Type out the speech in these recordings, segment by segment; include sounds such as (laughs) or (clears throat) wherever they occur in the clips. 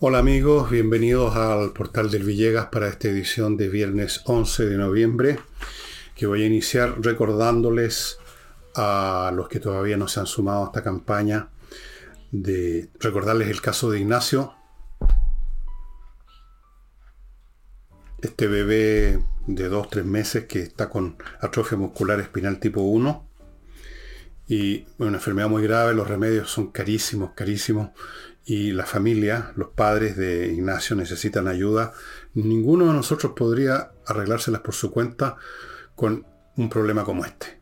Hola amigos, bienvenidos al portal del Villegas para esta edición de viernes 11 de noviembre, que voy a iniciar recordándoles a los que todavía no se han sumado a esta campaña de recordarles el caso de Ignacio, este bebé de 2-3 meses que está con atrofia muscular espinal tipo 1 y una enfermedad muy grave, los remedios son carísimos, carísimos y la familia, los padres de Ignacio necesitan ayuda. Ninguno de nosotros podría arreglárselas por su cuenta con un problema como este.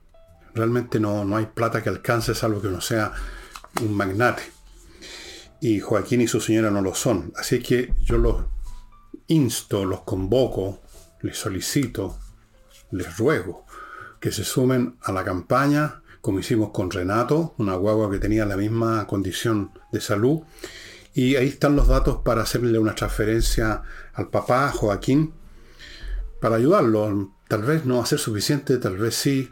Realmente no, no hay plata que alcance, salvo que uno sea un magnate. Y Joaquín y su señora no lo son. Así que yo los insto, los convoco, les solicito, les ruego que se sumen a la campaña como hicimos con Renato, una guagua que tenía la misma condición de salud. Y ahí están los datos para hacerle una transferencia al papá, Joaquín, para ayudarlo. Tal vez no va a ser suficiente, tal vez sí.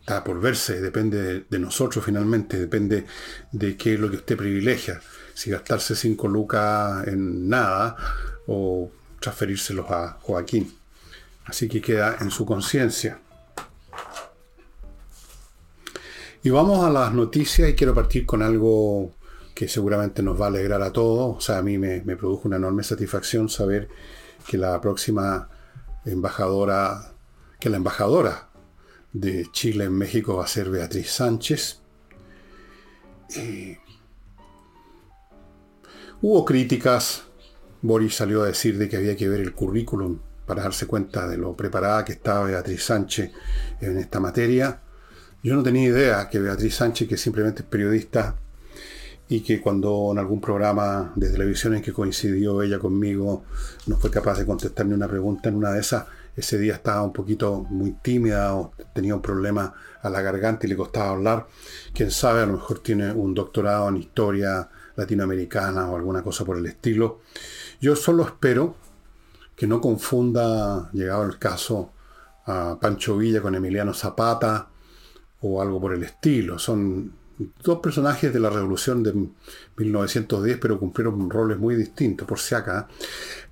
Está por verse, depende de, nosotros finalmente, depende de qué es lo que usted privilegia. Si gastarse cinco lucas en nada o transferírselos a Joaquín. Así que queda en su conciencia. Y vamos a las noticias y quiero partir con algo que seguramente nos va a alegrar a todos. O sea, a mí me, produjo una enorme satisfacción saber que la próxima embajadora, que la embajadora de Chile en México va a ser Beatriz Sánchez. hubo críticas. Boris salió a decir de que había que ver el currículum para darse cuenta de lo preparada que estaba Beatriz Sánchez en esta materia. Yo no tenía idea que Beatriz Sánchez, que simplemente es periodista y que cuando en algún programa de televisión en que coincidió ella conmigo no fue capaz de contestar ni una pregunta en una de esas, ese día estaba un poquito muy tímida o tenía un problema a la garganta y le costaba hablar. Quién sabe, a lo mejor tiene un doctorado en historia latinoamericana o alguna cosa por el estilo. Yo solo espero que no confunda, llegado el caso, a Pancho Villa con Emiliano Zapata, o algo por el estilo. Son dos personajes de la revolución de 1910, pero cumplieron roles muy distintos, por si acá.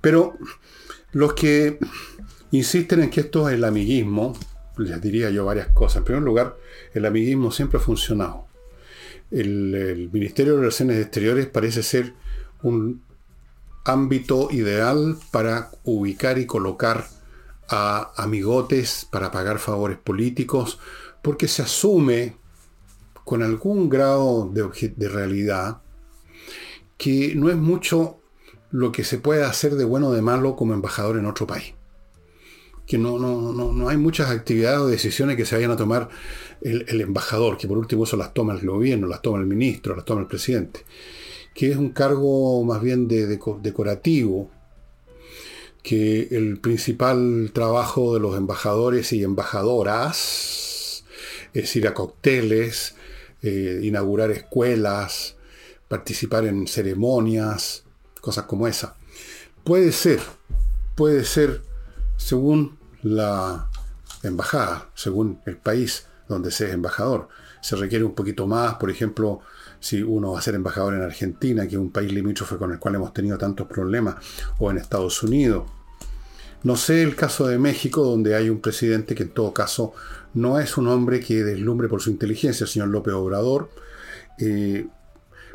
Pero los que insisten en que esto es el amiguismo, les diría yo varias cosas. En primer lugar, el amiguismo siempre ha funcionado. El, el Ministerio de Relaciones Exteriores parece ser un ámbito ideal para ubicar y colocar a amigotes para pagar favores políticos, porque se asume con algún grado de, realidad que no es mucho lo que se puede hacer de bueno o de malo como embajador en otro país. Que no, no, hay muchas actividades o decisiones que se vayan a tomar el, embajador, que por último eso las toma el gobierno, las toma el ministro, las toma el presidente. Que es un cargo más bien de, decorativo, que el principal trabajo de los embajadores y embajadoras es ir a cócteles, eh, inaugurar escuelas, participar en ceremonias, cosas como esa. Puede ser, puede ser según la embajada, según el país donde se es embajador. Se requiere un poquito más, por ejemplo, si uno va a ser embajador en Argentina, que es un país limítrofe con el cual hemos tenido tantos problemas, o en Estados Unidos. No sé el caso de México, donde hay un presidente que en todo caso no es un hombre que deslumbre por su inteligencia, el señor López Obrador. Eh,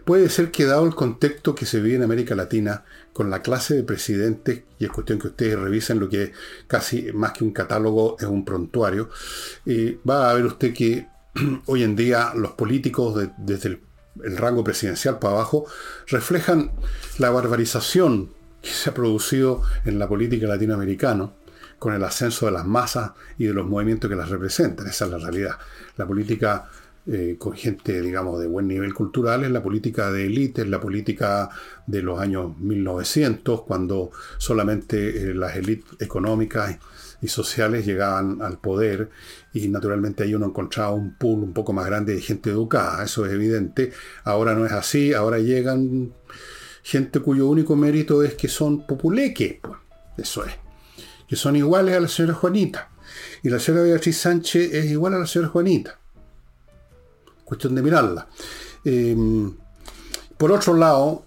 puede ser que dado el contexto que se vive en América Latina, con la clase de presidentes, y es cuestión que ustedes revisen lo que casi más que un catálogo es un prontuario, eh, va a ver usted que (clears throat) hoy en día los políticos desde el, el rango presidencial para abajo reflejan la barbarización que se ha producido en la política latinoamericana con el ascenso de las masas y de los movimientos que las representan. Esa es la realidad. La política eh, con gente, digamos, de buen nivel cultural es la política de élite, es la política de los años 1900, cuando solamente eh, las élites económicas y sociales llegaban al poder y naturalmente ahí uno encontraba un pool un poco más grande de gente educada, eso es evidente. Ahora no es así, ahora llegan gente cuyo único mérito es que son populeque, pues, eso es que son iguales a la señora Juanita. Y la señora Beatriz Sánchez es igual a la señora Juanita. cuestión de mirarla. Em, por otro lado,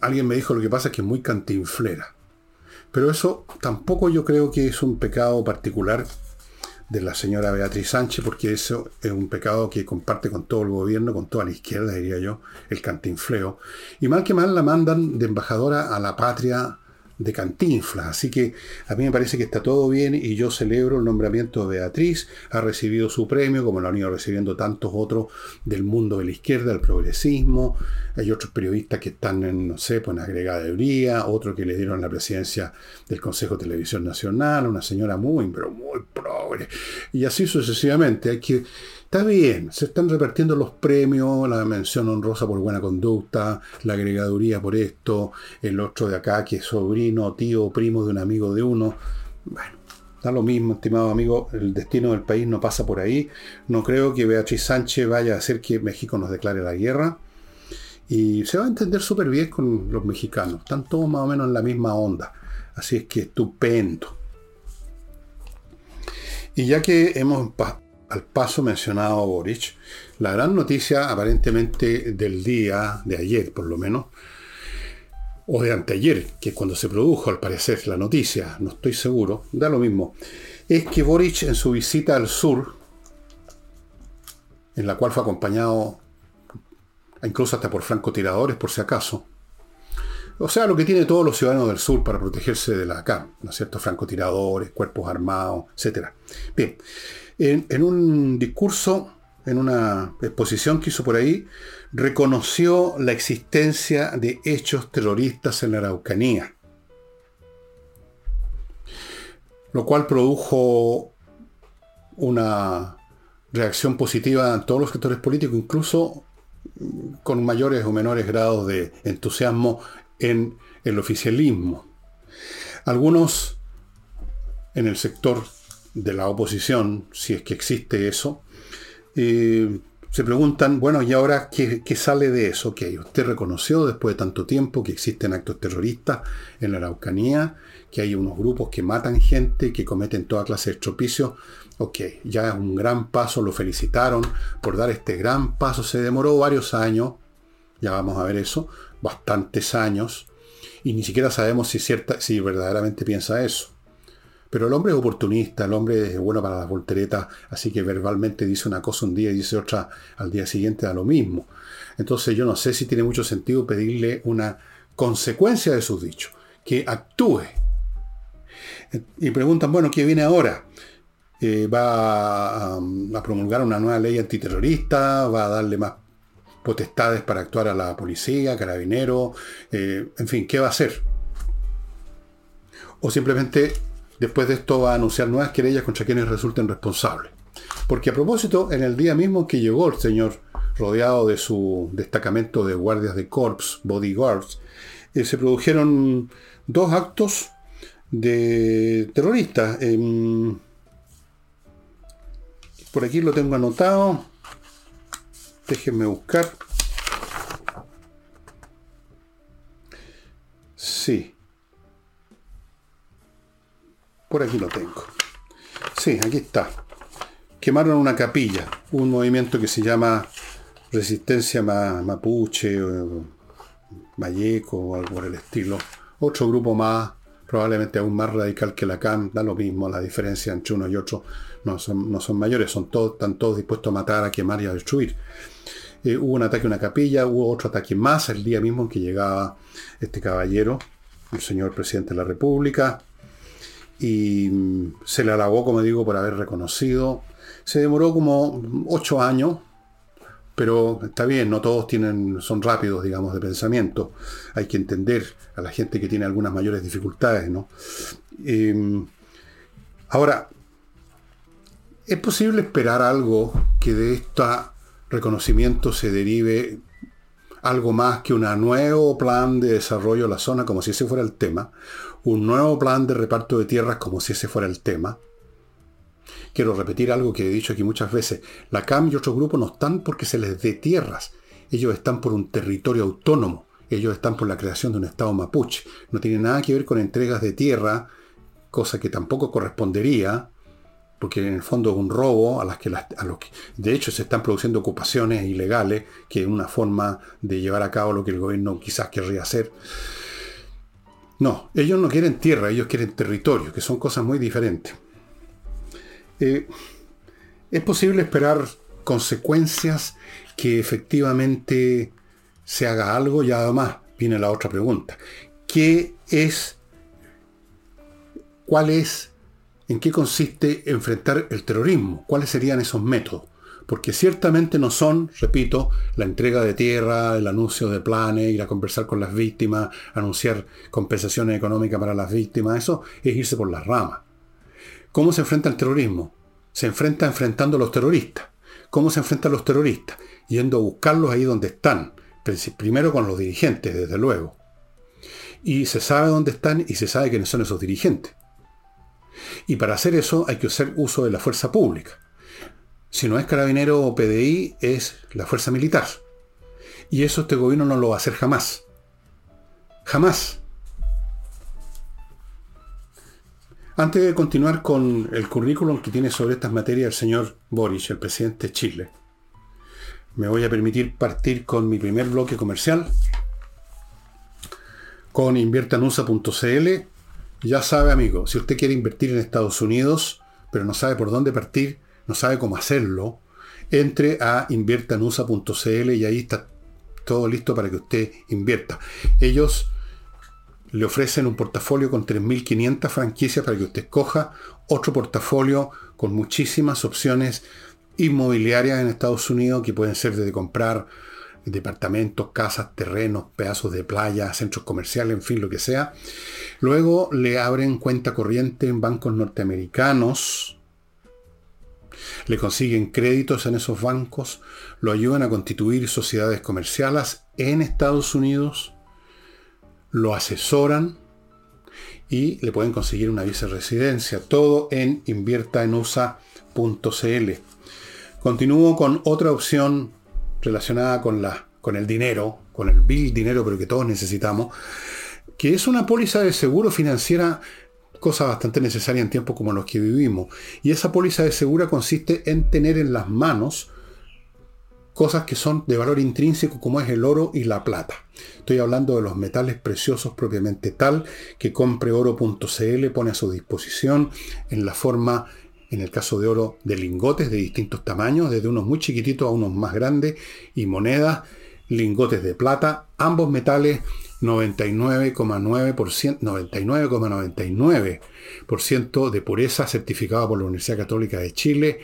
alguien me dijo lo que pasa es que es muy cantinflera. Pero eso tampoco yo creo que es un pecado particular de la señora Beatriz Sánchez, porque eso es un pecado que comparte con todo el gobierno, con toda la izquierda, diría yo, el cantinfleo. Y mal que mal la mandan de embajadora a la patria de Cantinflas. Así que a mí me parece que está todo bien y yo celebro el nombramiento de Beatriz. Ha recibido su premio, como lo han ido recibiendo tantos otros del mundo de la izquierda, del progresismo. Hay otros periodistas que están en, no sé, pues en agregaduría, otro que le dieron la presidencia del Consejo de Televisión Nacional, una señora muy, pero muy progre. Y así sucesivamente. Hay que Está bien, se están repartiendo los premios, la mención honrosa por buena conducta, la agregaduría por esto, el otro de acá que es sobrino, tío, primo de un amigo de uno. Bueno, da lo mismo, estimado amigo, el destino del país no pasa por ahí. No creo que Beatriz Sánchez vaya a hacer que México nos declare la guerra. Y se va a entender súper bien con los mexicanos. Están todos más o menos en la misma onda. Así es que estupendo. Y ya que hemos al paso mencionado Boric, la gran noticia aparentemente del día, de ayer por lo menos, o de anteayer, que es cuando se produjo al parecer la noticia, no estoy seguro, da lo mismo, es que Boric en su visita al sur, en la cual fue acompañado incluso hasta por francotiradores por si acaso, o sea, lo que tiene todos los ciudadanos del sur para protegerse de la CAM, ¿no es cierto? Francotiradores, cuerpos armados, etc. Bien, en, un discurso, en una exposición que hizo por ahí, reconoció la existencia de hechos terroristas en la Araucanía, lo cual produjo una reacción positiva en todos los sectores políticos, incluso con mayores o menores grados de entusiasmo en el oficialismo. Algunos en el sector de la oposición, si es que existe eso, eh, se preguntan, bueno, ¿y ahora qué, sale de eso? Ok, usted reconoció después de tanto tiempo que existen actos terroristas en la Araucanía, que hay unos grupos que matan gente, que cometen toda clase de estropicios. Ok, ya es un gran paso, lo felicitaron por dar este gran paso, se demoró varios años, ya vamos a ver eso, bastantes años, y ni siquiera sabemos si, cierta, si verdaderamente piensa eso. Pero el hombre es oportunista, el hombre es bueno para las volteretas, así que verbalmente dice una cosa un día y dice otra al día siguiente a lo mismo. Entonces yo no sé si tiene mucho sentido pedirle una consecuencia de sus dichos, que actúe. Y preguntan, bueno, ¿qué viene ahora? Eh, ¿Va a, promulgar una nueva ley antiterrorista? ¿Va a darle más potestades para actuar a la policía, carabinero? Eh, en fin, ¿qué va a hacer? O simplemente Después de esto va a anunciar nuevas querellas contra quienes resulten responsables. Porque a propósito, en el día mismo que llegó el señor rodeado de su destacamento de guardias de corps, bodyguards, eh, se produjeron dos actos de terroristas. Em, por aquí lo tengo anotado. Déjenme buscar. Sí. Por aquí lo tengo. Sí, aquí está. Quemaron una capilla, un movimiento que se llama Resistencia Mapuche, o o algo por el estilo. Otro grupo más, probablemente aún más radical que la CAM, da lo mismo, la diferencia entre uno y otro no son, no son mayores, son todos, están todos dispuestos a matar, a quemar y a destruir. Eh, hubo un ataque a una capilla, hubo otro ataque más el día mismo en que llegaba este caballero, el señor presidente de la República, y mm, se le alabó, como digo, por haber reconocido. Se demoró como ocho años, pero está bien, no todos tienen, son rápidos, digamos, de pensamiento. Hay que entender a la gente que tiene algunas mayores dificultades, ¿no? Em, ahora, ¿es posible esperar algo que de este reconocimiento se derive algo más que un nuevo plan de desarrollo de la zona, como si ese fuera el tema? un nuevo plan de reparto de tierras como si ese fuera el tema. Quiero repetir algo que he dicho aquí muchas veces. La CAM y otros grupos no están porque se les dé tierras. Ellos están por un territorio autónomo. Ellos están por la creación de un Estado mapuche. No tiene nada que ver con entregas de tierra, cosa que tampoco correspondería, porque en el fondo es un robo a las que, a los de hecho se están produciendo ocupaciones ilegales, que es una forma de llevar a cabo lo que el gobierno quizás querría hacer. No, ellos no quieren tierra, ellos quieren territorio, que son cosas muy diferentes. Eh, es posible esperar consecuencias que efectivamente se haga algo y además viene la otra pregunta. ¿Qué es, cuál es, en qué consiste enfrentar el terrorismo? ¿Cuáles serían esos métodos? Porque ciertamente no son, repito, la entrega de tierra, el anuncio de planes, ir a conversar con las víctimas, anunciar compensaciones económicas para las víctimas, eso es irse por las ramas. ¿Cómo se enfrenta el terrorismo? Se enfrenta enfrentando a los terroristas. ¿Cómo se enfrentan los terroristas? Yendo a buscarlos ahí donde están. Primero con los dirigentes, desde luego. Y se sabe dónde están y se sabe quiénes son esos dirigentes. Y para hacer eso hay que hacer uso de la fuerza pública. Si no es carabinero o PDI, es la fuerza militar. Y eso este gobierno no lo va a hacer jamás. Jamás. Antes de continuar con el currículum que tiene sobre estas materias el señor Boris, el presidente de Chile, me voy a permitir partir con mi primer bloque comercial, con inviertanusa.cl. Ya sabe, amigo, si usted quiere invertir en Estados Unidos, pero no sabe por dónde partir, no sabe cómo hacerlo, entre a inviertanusa.cl y ahí está todo listo para que usted invierta. Ellos le ofrecen un portafolio con 3.500 franquicias para que usted escoja otro portafolio con muchísimas opciones inmobiliarias en Estados Unidos que pueden ser desde comprar departamentos, casas, terrenos, pedazos de playa, centros comerciales, en fin, lo que sea. Luego le abren cuenta corriente en bancos norteamericanos, le consiguen créditos en esos bancos, lo ayudan a constituir sociedades comerciales en Estados Unidos, lo asesoran y le pueden conseguir una viceresidencia. Todo en inviertaenusa.cl. Continúo con otra opción relacionada con, la, con el dinero, con el bill dinero, pero que todos necesitamos, que es una póliza de seguro financiera, cosa bastante necesaria en tiempos como los que vivimos. Y esa póliza de seguro consiste en tener en las manos cosas que son de valor intrínseco como es el oro y la plata. Estoy hablando de los metales preciosos propiamente tal que compreoro.cl pone a su disposición en la forma, en el caso de oro, de lingotes de distintos tamaños, desde unos muy chiquititos a unos más grandes, y monedas, lingotes de plata, ambos metales 99,9%, 99,99% de pureza certificada por la Universidad Católica de Chile,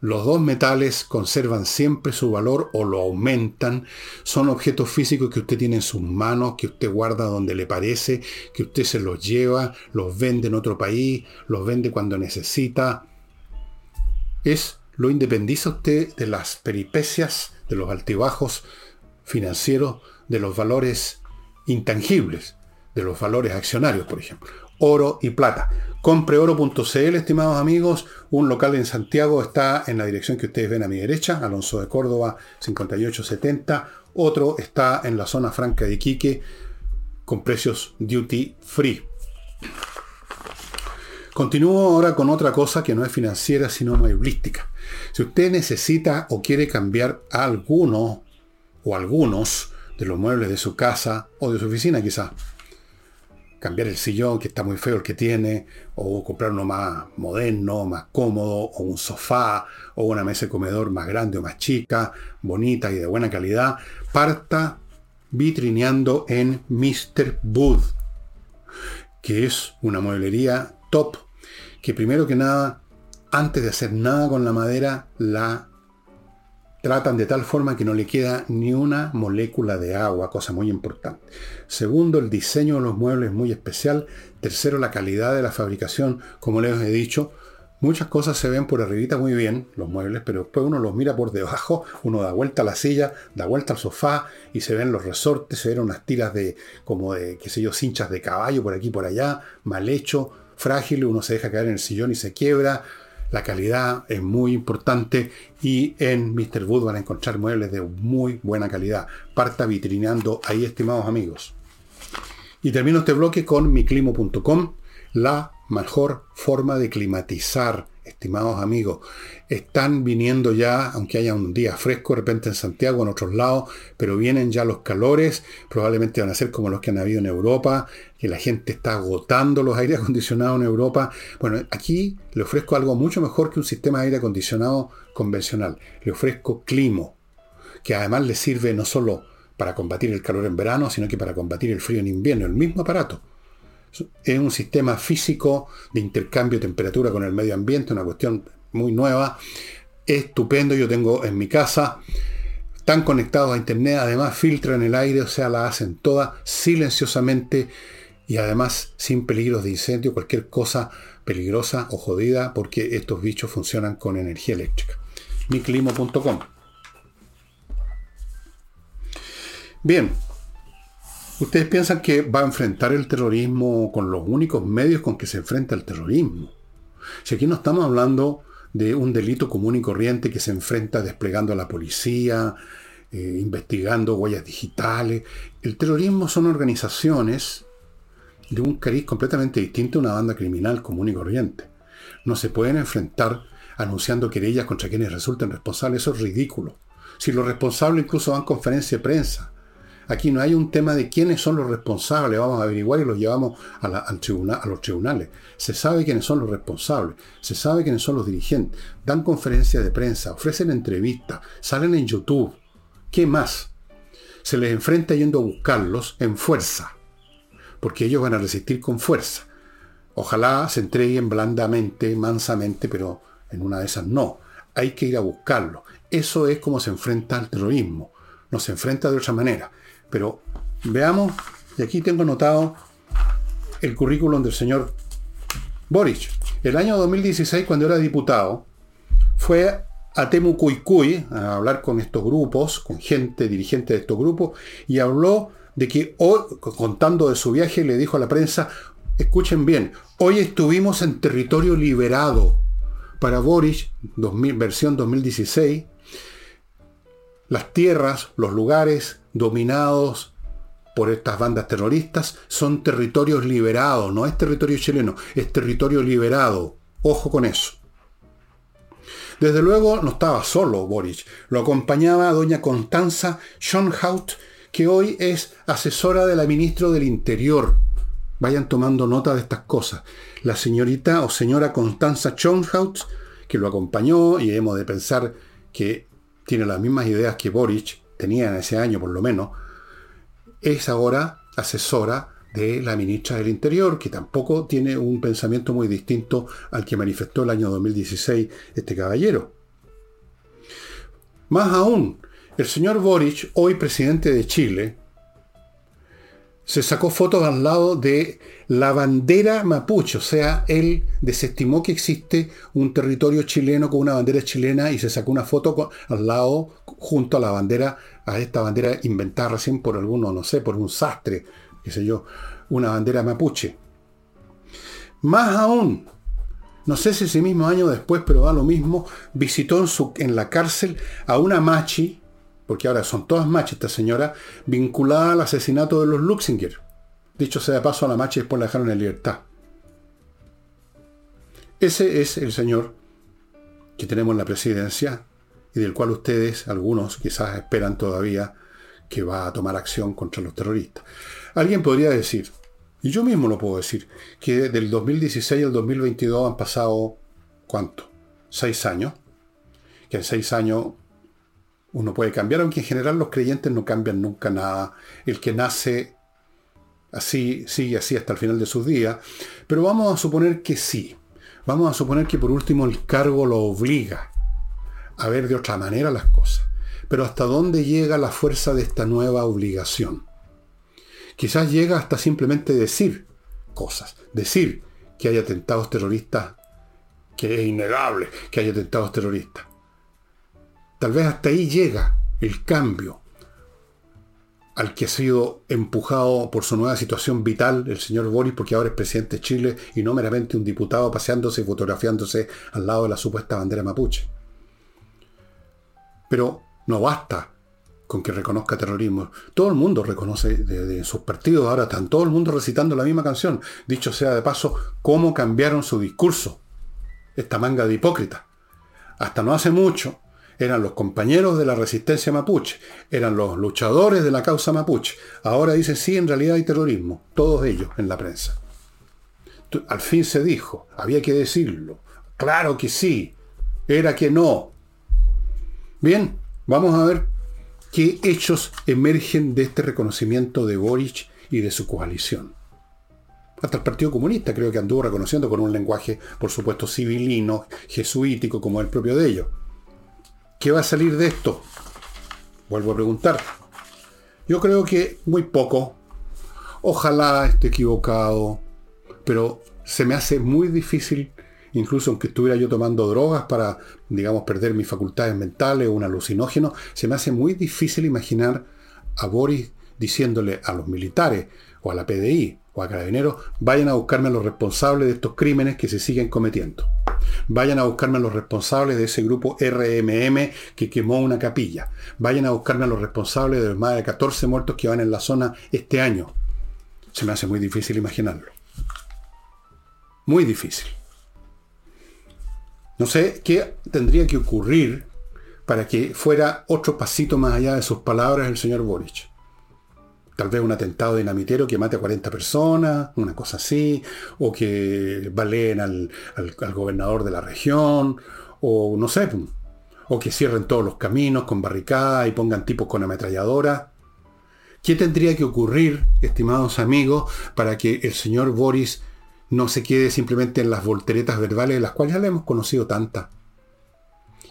los dos metales conservan siempre su valor o lo aumentan. Son objetos físicos que usted tiene en sus manos, que usted guarda donde le parece, que usted se los lleva, los vende en otro país, los vende cuando necesita. Es lo independiza usted de las peripecias, de los altibajos financieros, de los valores intangibles, de los valores accionarios, por ejemplo. Oro y plata. Compreoro.cl, estimados amigos. Un local en Santiago está en la dirección que ustedes ven a mi derecha, Alonso de Córdoba 5870. Otro está en la zona franca de Iquique con precios duty free. Continúo ahora con otra cosa que no es financiera, sino meublística. Si usted necesita o quiere cambiar alguno o algunos de los muebles de su casa o de su oficina quizá, cambiar el sillón, que está muy feo el que tiene, o comprar uno más moderno, más cómodo, o un sofá, o una mesa de comedor más grande o más chica, bonita y de buena calidad, parta vitrineando en Mr. Wood, que es una mueblería top, que primero que nada, antes de hacer nada con la madera, la tratan de tal forma que no le queda ni una molécula de agua, cosa muy importante. Segundo, el diseño de los muebles muy especial. Tercero, la calidad de la fabricación. Como les he dicho, muchas cosas se ven por arribita muy bien, los muebles, pero después uno los mira por debajo, uno da vuelta a la silla, da vuelta al sofá y se ven los resortes, se ven unas tiras de, como de, qué sé yo, cinchas de caballo por aquí, por allá, mal hecho, frágil, uno se deja caer en el sillón y se quiebra la calidad es muy importante y en Mr. Wood van a encontrar muebles de muy buena calidad. Parta vitrineando ahí, estimados amigos. Y termino este bloque con miclimo.com, la mejor forma de climatizar estimados amigos, están viniendo ya, aunque haya un día fresco de repente en Santiago, en otros lados, pero vienen ya los calores, probablemente van a ser como los que han habido en Europa, que la gente está agotando los aire (laughs) acondicionados en Europa. Bueno, aquí le ofrezco algo mucho mejor que un sistema de aire acondicionado convencional. Le ofrezco Climo, que además le sirve no solo para combatir el calor en verano, sino que para combatir el frío en invierno, el mismo aparato. Es un sistema físico de intercambio de temperatura con el medio ambiente, una cuestión muy nueva. Estupendo, yo tengo en mi casa. Están conectados a internet, además filtran el aire, o sea, la hacen toda silenciosamente y además sin peligros de incendio, cualquier cosa peligrosa o jodida, porque estos bichos funcionan con energía eléctrica. miclimo.com. Bien, ¿Ustedes piensan que va a enfrentar el terrorismo con los únicos medios con que se enfrenta el terrorismo? Si aquí no estamos hablando de un delito común y corriente que se enfrenta desplegando a la policía, eh, investigando huellas digitales. El terrorismo son organizaciones de un cariz completamente distinto a una banda criminal común y corriente. No se pueden enfrentar anunciando querellas contra quienes resulten responsables. Eso es ridículo. Si los responsables incluso dan conferencia de prensa Aquí no hay un tema de quiénes son los responsables, vamos a averiguar y los llevamos a, a los tribunales. Se sabe quiénes son los responsables, se sabe quiénes son los dirigentes, dan conferencias de prensa, ofrecen entrevistas, salen en YouTube. ¿Qué más? Se les enfrenta yendo a buscarlos en fuerza, porque ellos van a resistir con fuerza. Ojalá se entreguen blandamente, mansamente, pero en una de esas no. Hay que ir a buscarlos. Eso es como se enfrenta al terrorismo. No se enfrenta de otra manera. Pero veamos, y aquí tengo anotado el currículum del señor Boric. El año 2016, cuando era diputado, fue a Temucuicuy a hablar con estos grupos, con gente dirigente de estos grupos, y habló de que hoy, contando de su viaje, le dijo a la prensa, escuchen bien, hoy estuvimos en territorio liberado. Para Boric, versión 2016, las tierras, los lugares dominados por estas bandas terroristas son territorios liberados, no es territorio chileno, es territorio liberado. Ojo con eso. Desde luego no estaba solo Boric, lo acompañaba doña Constanza Schonhaut, que hoy es asesora de la ministra del Interior. Vayan tomando nota de estas cosas. La señorita o señora Constanza Schonhaut, que lo acompañó, y hemos de pensar que tiene las mismas ideas que Boric, tenía en ese año por lo menos, es ahora asesora de la ministra del Interior, que tampoco tiene un pensamiento muy distinto al que manifestó el año 2016 este caballero. Más aún, el señor Boric, hoy presidente de Chile, se sacó fotos al lado de la bandera mapuche, o sea, él desestimó que existe un territorio chileno con una bandera chilena y se sacó una foto al lado junto a la bandera, a esta bandera inventada recién por alguno, no sé, por un sastre, qué sé yo, una bandera mapuche. Más aún, no sé si ese mismo año después, pero da lo mismo, visitó en, en la cárcel a una machi, porque ahora son todas machis esta señora, vinculada al asesinato de los Luxinger. Dicho sea de paso, a la machi después la dejaron en libertad. Ese es el señor que tenemos en la presidencia y del cual ustedes, algunos, quizás esperan todavía que va a tomar acción contra los terroristas. Alguien podría decir, y yo mismo lo puedo decir, que del 2016 al 2022 han pasado, ¿cuánto? Seis años. Que en seis años uno puede cambiar, aunque en general los creyentes no cambian nunca nada. El que nace así sigue así hasta el final de sus días. Pero vamos a suponer que sí. Vamos a suponer que por último el cargo lo obliga a ver de otra manera las cosas. Pero ¿hasta dónde llega la fuerza de esta nueva obligación? Quizás llega hasta simplemente decir cosas. Decir que hay atentados terroristas, que es innegable que hay atentados terroristas. Tal vez hasta ahí llega el cambio al que ha sido empujado por su nueva situación vital el señor Boris, porque ahora es presidente de Chile y no meramente un diputado paseándose y fotografiándose al lado de la supuesta bandera mapuche. Pero no basta con que reconozca terrorismo. Todo el mundo reconoce de, sus partidos, ahora están todo el mundo recitando la misma canción. Dicho sea de paso, cómo cambiaron su discurso. esta manga de hipócritas. Hasta no hace mucho eran los compañeros de la resistencia mapuche, eran los luchadores de la causa mapuche. Ahora dice, sí, en realidad hay terrorismo, todos ellos en la prensa. Al fin se dijo, había que decirlo. Claro que sí, era que no. Bien, vamos a ver qué hechos emergen de este reconocimiento de Boric y de su coalición. Hasta el Partido Comunista creo que anduvo reconociendo con un lenguaje, por supuesto, civilino, jesuítico, como el propio de ellos. ¿Qué va a salir de esto? Vuelvo a preguntar. Yo creo que muy poco. Ojalá esté equivocado, pero se me hace muy difícil, incluso aunque estuviera yo tomando drogas para, digamos, perder mis facultades mentales o un alucinógeno, se me hace muy difícil imaginar a Boris diciéndole a los militares o a la PDI o a Carabineros, vayan a buscarme a los responsables de estos crímenes que se siguen cometiendo. Vayan a buscarme a los responsables de ese grupo RMM que quemó una capilla. Vayan a buscarme a los responsables de los más de 14 muertos que van en la zona este año. Se me hace muy difícil imaginarlo. Muy difícil. No sé qué tendría que ocurrir para que fuera otro pasito más allá de sus palabras el señor Boric tal vez un atentado dinamitero que mate a 40 personas, una cosa así, o que baleen al, gobernador de la región, o no sé, o que cierren todos los caminos con barricadas y pongan tipos con ametralladora. ¿Qué tendría que ocurrir, estimados amigos, para que el señor Boris no se quede simplemente en las volteretas verbales, de las cuales ya le hemos conocido tantas?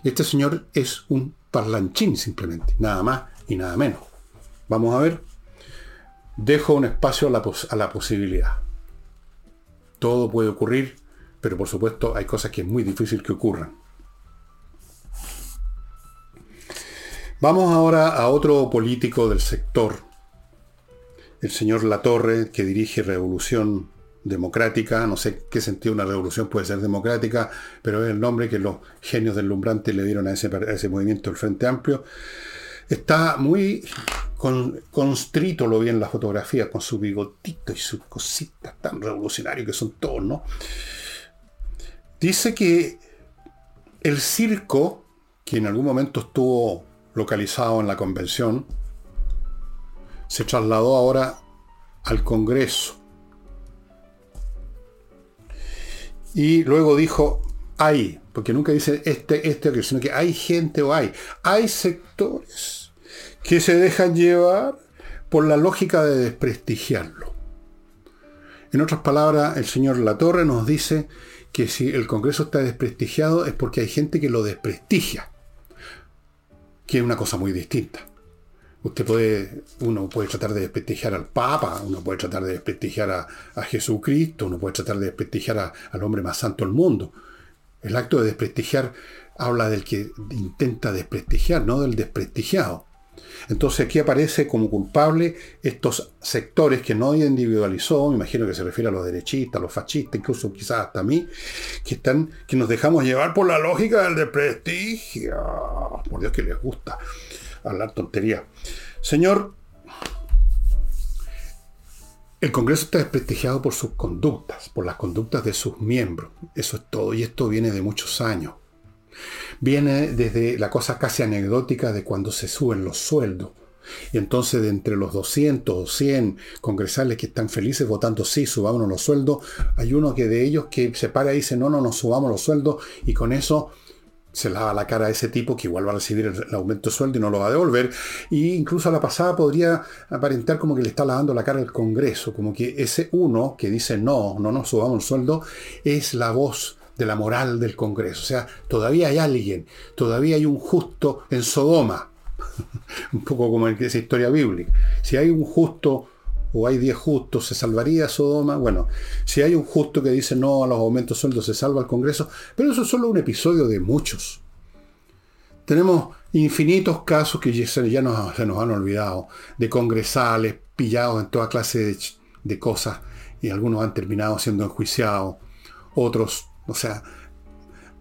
Este señor es un parlanchín simplemente, nada más y nada menos. Vamos a ver dejo un espacio a la, posibilidad. Todo puede ocurrir, pero por supuesto hay cosas que es muy difícil que ocurran. Vamos ahora a otro político del sector, el señor Latorre, que dirige Revolución Democrática. No sé qué sentido una revolución puede ser democrática, pero es el nombre que los genios del lumbrante le dieron a ese, a ese movimiento del Frente Amplio. Está muy con, constrito, lo vi la fotografía, con su bigotito y sus cositas tan revolucionarios que son todos, ¿no? Dice que el circo, que en algún momento estuvo localizado en la convención, se trasladó ahora al Congreso. Y luego dijo, hay, porque nunca dice este, este, sino que hay gente o hay. Hay sectores que se dejan llevar por la lógica de desprestigiarlo. En otras palabras, el señor Latorre nos dice que si el Congreso está desprestigiado es porque hay gente que lo desprestigia, que es una cosa muy distinta. Usted puede, uno puede tratar de desprestigiar al Papa, uno puede tratar de desprestigiar a, Jesucristo, uno puede tratar de desprestigiar al hombre más santo del mundo. El acto de desprestigiar habla del que intenta desprestigiar, no del desprestigiado. Entonces aquí aparece como culpable estos sectores que no individualizó, me imagino que se refiere a los derechistas, los fascistas, incluso quizás hasta a mí, que, están, que nos dejamos llevar por la lógica del desprestigio. Por Dios que les gusta hablar tontería. Señor, el Congreso está desprestigiado por sus conductas, por las conductas de sus miembros. Eso es todo, y esto viene de muchos años. Viene desde la cosa casi anecdótica de cuando se suben los sueldos. Y entonces de entre los 200 o 100 congresales que están felices votando sí, subámonos los sueldos, hay uno que de ellos que se para y dice no, no, no subamos los sueldos y con eso se lava la cara a ese tipo que igual va a recibir el, aumento de sueldo y no lo va a devolver. E incluso a la pasada podría aparentar como que le está lavando la cara al Congreso, como que ese uno que dice no, no nos subamos el sueldo, es la voz de la moral del Congreso. O sea, todavía hay alguien, todavía hay un justo en Sodoma. (laughs) un poco como en esa historia bíblica. Si hay un justo o hay diez justos, ¿se salvaría Sodoma? Bueno, si hay un justo que dice no a los aumentos sueldos, se salva el Congreso, pero eso es solo un episodio de muchos. Tenemos infinitos casos que ya, se nos, han olvidado, de congresales pillados en toda clase de cosas, y algunos han terminado siendo enjuiciados, otros o sea,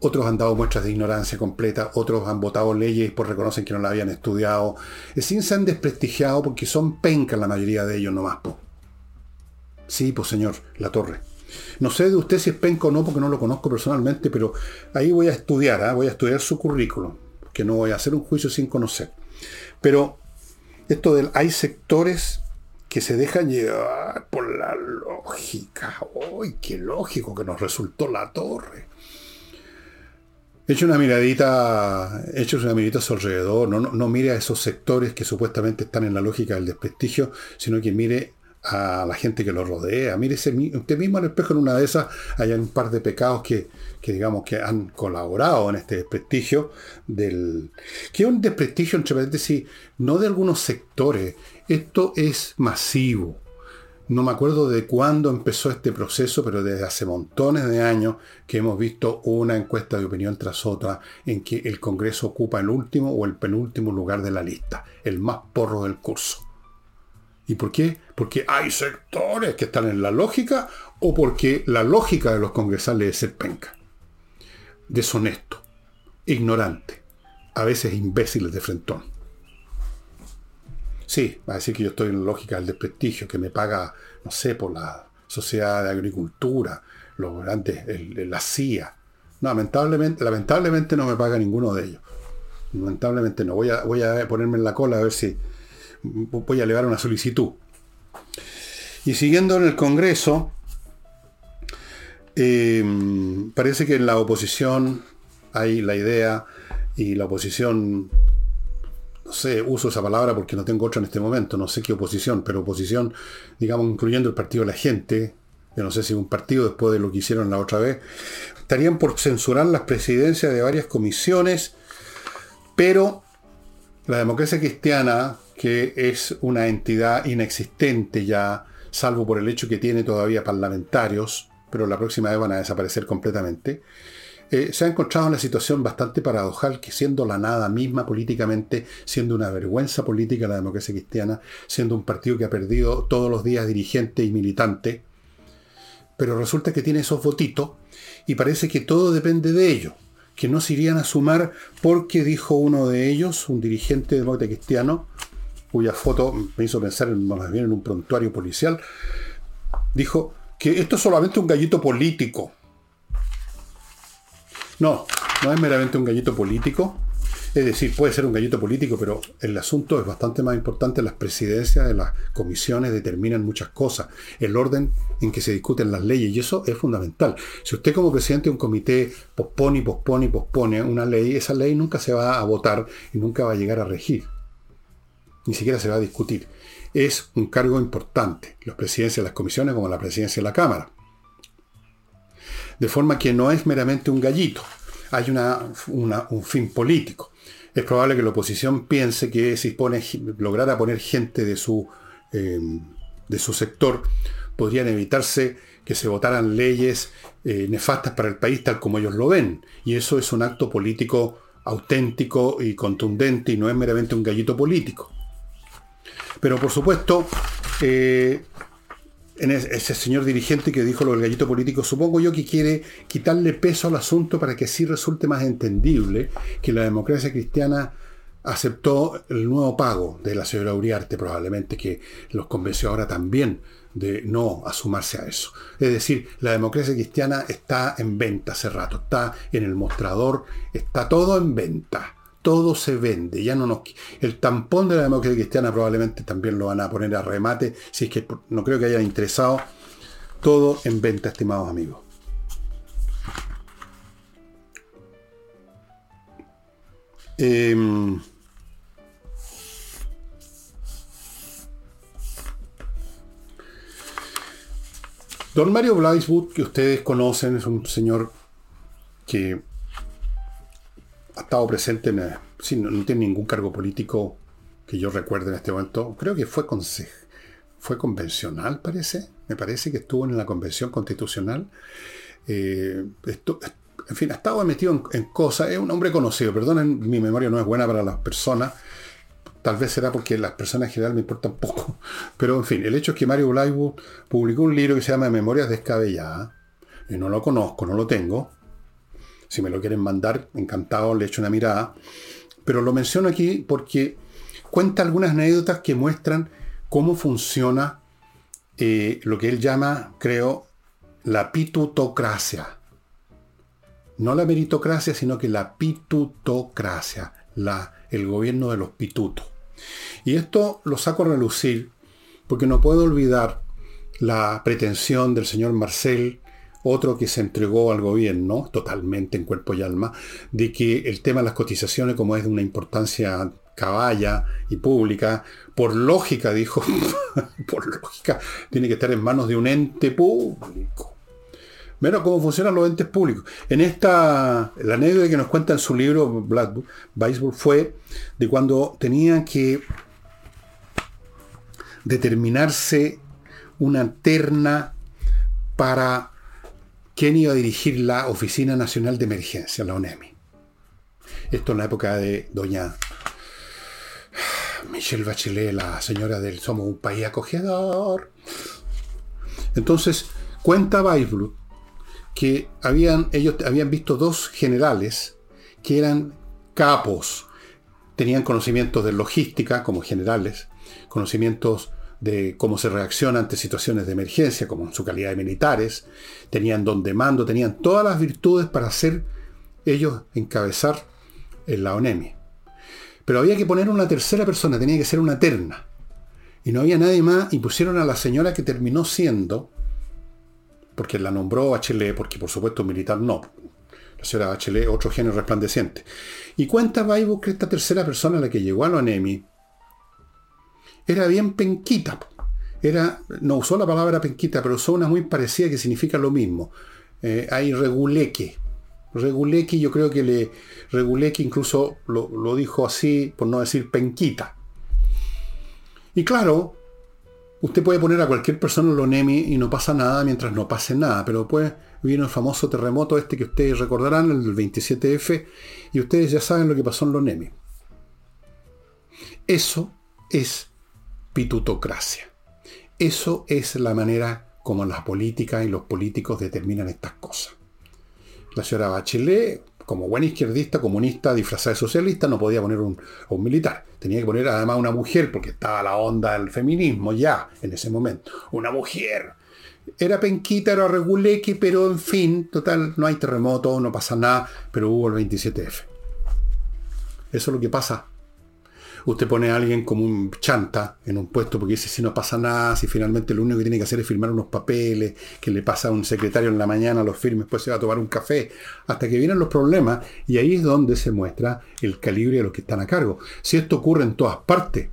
otros han dado muestras de ignorancia completa, otros han votado leyes por reconocen que no la habían estudiado. Es sin se han porque son pencas la mayoría de ellos nomás. Po. Sí, pues señor, la torre. No sé de usted si es penca o no, porque no lo conozco personalmente, pero ahí voy a estudiar, ¿ah? voy a estudiar su currículum, que no voy a hacer un juicio sin conocer. Pero esto del hay sectores que se dejan llevar por la lógica. ¡Uy, qué lógico que nos resultó la torre! Eche una miradita, eche una miradita a su alrededor, no, no, mire a esos sectores que supuestamente están en la lógica del desprestigio, sino que mire a la gente que lo rodea. Mire usted mismo al espejo en una de esas, hay un par de pecados que, digamos que han colaborado en este desprestigio del. que es un desprestigio, entre paréntesis, no de algunos sectores. Esto es masivo. No me acuerdo de cuándo empezó este proceso, pero desde hace montones de años que hemos visto una encuesta de opinión tras otra en que el Congreso ocupa el último o el penúltimo lugar de la lista, el más porro del curso. ¿Y por qué? Porque hay sectores que están en la lógica o porque la lógica de los congresales es ser penca, deshonesto, ignorante, a veces imbéciles de frentón. Sí, va a decir que yo estoy en lógica del desprestigio, que me paga, no sé, por la sociedad de agricultura, los grandes, la CIA. Lamentablemente, lamentablemente no me paga ninguno de ellos. Lamentablemente no. Voy a, voy a ponerme en la cola a ver si voy a elevar una solicitud. Y siguiendo en el Congreso, eh, parece que en la oposición hay la idea y la oposición no sé, uso esa palabra porque no tengo otra en este momento, no sé qué oposición, pero oposición, digamos, incluyendo el partido de la gente, yo no sé si un partido después de lo que hicieron la otra vez, estarían por censurar las presidencias de varias comisiones, pero la democracia cristiana, que es una entidad inexistente ya, salvo por el hecho que tiene todavía parlamentarios, pero la próxima vez van a desaparecer completamente, eh, se ha encontrado en una situación bastante paradojal que siendo la nada misma políticamente, siendo una vergüenza política la democracia cristiana, siendo un partido que ha perdido todos los días dirigente y militante, pero resulta que tiene esos votitos y parece que todo depende de ellos, que no se irían a sumar porque dijo uno de ellos, un dirigente demócrata cristiano, cuya foto me hizo pensar más bien en un prontuario policial, dijo que esto es solamente un gallito político no, no es meramente un gallito político. Es decir, puede ser un gallito político, pero el asunto es bastante más importante. Las presidencias de las comisiones determinan muchas cosas. El orden en que se discuten las leyes, y eso es fundamental. Si usted como presidente de un comité pospone y pospone y pospone una ley, esa ley nunca se va a votar y nunca va a llegar a regir. Ni siquiera se va a discutir. Es un cargo importante. Las presidencias de las comisiones como la presidencia de la Cámara. De forma que no es meramente un gallito, hay una, un fin político. Es probable que la oposición piense que si pone, lograra poner gente de su, em, de su sector, podrían evitarse que se votaran leyes eh, nefastas para el país tal como ellos lo ven. Y eso es un acto político auténtico y contundente y no es meramente un gallito político. Pero por supuesto, eh, ese señor dirigente que dijo lo del gallito político, supongo yo que quiere quitarle peso al asunto para que así resulte más entendible que la democracia cristiana aceptó el nuevo pago de la señora Uriarte, probablemente que los convenció ahora también de no asumarse a eso. Es decir, la democracia cristiana está en venta hace rato, está en el mostrador, está todo en venta todo se vende. Ya no nos, el tampón de la democracia cristiana probablemente también lo van a poner a remate, si es que no creo que hayan interesado. Todo en venta, estimados amigos. Em, don Mario Blaiswood, que ustedes conocen, es un señor que ha estado presente en... Sí, no, tiene ningún cargo político que yo recuerde en este momento. Creo que fue, fue convencional, parece. Me parece que estuvo en la convención constitucional. Eh, en fin, ha estado metido en, cosas. Es un hombre conocido. Perdonen, mi memoria no es buena para las personas. Tal vez será porque las personas en general me importan poco. (laughs) Pero en fin, el hecho es que Mario Blywood publicó un libro que se llama Memorias descabelladas. Y no lo conozco, no lo tengo. Si me lo quieren mandar, encantado, le echo una mirada. Pero lo menciono aquí porque cuenta algunas anécdotas que muestran cómo funciona eh, lo que él llama, creo, la pitutocracia. No la meritocracia, sino que la pitutocracia, la, el gobierno de los pitutos. Y esto lo saco a relucir porque no puedo olvidar la pretensión del señor Marcel, otro que se entregó al gobierno totalmente en cuerpo y alma, de que el tema de las cotizaciones, como es de una importancia caballa y pública, por lógica, dijo, (laughs) por lógica, tiene que estar en manos de un ente público. Mira cómo funcionan los entes públicos. En esta, la anécdota que nos cuenta en su libro Blackbook, fue de cuando tenía que determinarse una terna para quién iba a dirigir la Oficina Nacional de Emergencia, la ONEMI. Esto en la época de doña Michelle Bachelet, la señora del Somos un país acogedor. Entonces, cuenta Weisblut que habían, ellos habían visto dos generales que eran capos, tenían conocimientos de logística como generales, conocimientos de cómo se reacciona ante situaciones de emergencia, como en su calidad de militares, tenían don de mando, tenían todas las virtudes para hacer ellos encabezar en la ONEMI. Pero había que poner una tercera persona, tenía que ser una terna. Y no había nadie más, y pusieron a la señora que terminó siendo, porque la nombró Bachelet, porque por supuesto militar no. La señora Bachelet, otro genio resplandeciente. Y cuenta Baibo que esta tercera persona, la que llegó a la ONEMI, era bien penquita. Era, no usó la palabra penquita, pero usó una muy parecida que significa lo mismo. Eh, hay reguleque. Reguleque, yo creo que le. Reguleque incluso lo, lo dijo así, por no decir penquita. Y claro, usted puede poner a cualquier persona en lo NEMI y no pasa nada mientras no pase nada, pero después vino el famoso terremoto este que ustedes recordarán, el del 27F, y ustedes ya saben lo que pasó en lo NEMI. Eso es pitutocracia. Eso es la manera como las políticas y los políticos determinan estas cosas. La señora Bachelet, como buena izquierdista, comunista, disfrazada de socialista, no podía poner un, militar. Tenía que poner además una mujer, porque estaba la onda del feminismo ya en ese momento. Una mujer. Era penquita, era reguleque, pero en fin, total, no hay terremoto, no pasa nada, pero hubo el 27F. Eso es lo que pasa usted pone a alguien como un chanta en un puesto porque dice si no pasa nada, si finalmente lo único que tiene que hacer es firmar unos papeles, que le pasa a un secretario en la mañana, los firme, después se va a tomar un café, hasta que vienen los problemas y ahí es donde se muestra el calibre de los que están a cargo. Si esto ocurre en todas partes,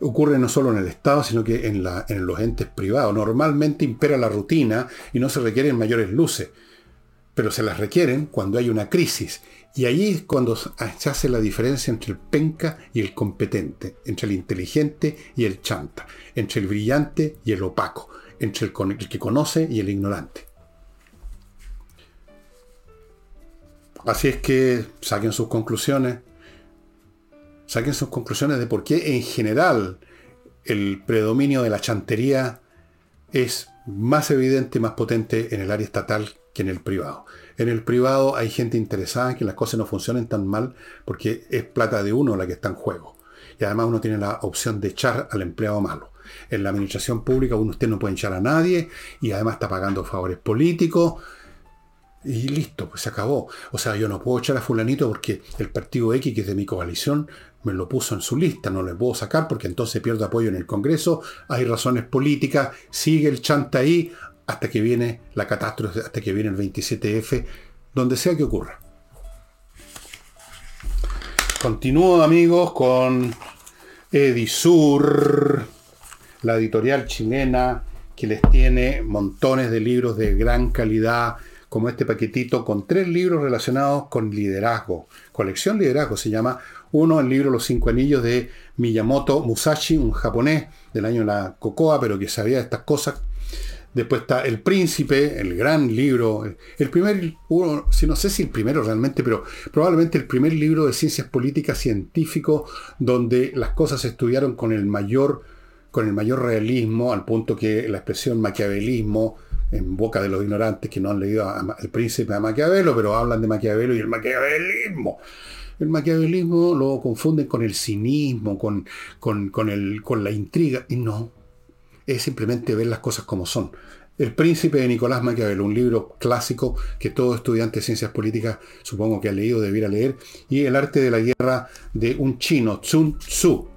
ocurre no solo en el Estado, sino que en, en los entes privados. Normalmente impera la rutina y no se requieren mayores luces, pero se las requieren cuando hay una crisis. Y ahí es cuando se hace la diferencia entre el penca y el competente, entre el inteligente y el chanta, entre el brillante y el opaco, entre el, que conoce y el ignorante. Así es que saquen sus conclusiones. Saquen sus conclusiones de por qué en general el predominio de la chantería es más evidente más potente en el área estatal que en el privado. En el privado hay gente interesada en que las cosas no funcionen tan mal porque es plata de uno la que está en juego. Y además uno tiene la opción de echar al empleado malo. En la administración pública uno usted no puede echar a nadie y además está pagando favores políticos. Y listo, pues se acabó. O sea, yo no puedo echar a fulanito porque el partido X, que es de mi coalición, me lo puso en su lista. No le puedo sacar porque entonces pierdo apoyo en el Congreso. Hay razones políticas. Sigue el chanta ahí hasta que viene la catástrofe, hasta que viene el 27F, donde sea que ocurra. Continúo amigos con Edisur, la editorial chilena que les tiene montones de libros de gran calidad, como este paquetito con tres libros relacionados con liderazgo. Colección Liderazgo se llama. Uno, el libro Los Cinco Anillos de Miyamoto Musashi, un japonés del año de la Cocoa, pero que sabía estas cosas Después está El Príncipe, el gran libro, el primer, si no sé si el primero realmente, pero probablemente el primer libro de ciencias políticas científico donde las cosas se estudiaron con el mayor, con el mayor realismo, al punto que la expresión maquiavelismo, en boca de los ignorantes que no han leído El Príncipe a Maquiavelo, pero hablan de Maquiavelo y el maquiavelismo. El maquiavelismo lo confunden con el cinismo, con, con, con, el, con la intriga, y no, es simplemente ver las cosas como son. El príncipe de Nicolás Maquiavelo, un libro clásico que todo estudiante de ciencias políticas supongo que ha leído, debiera leer, y El arte de la guerra de un chino, Sun Tzu.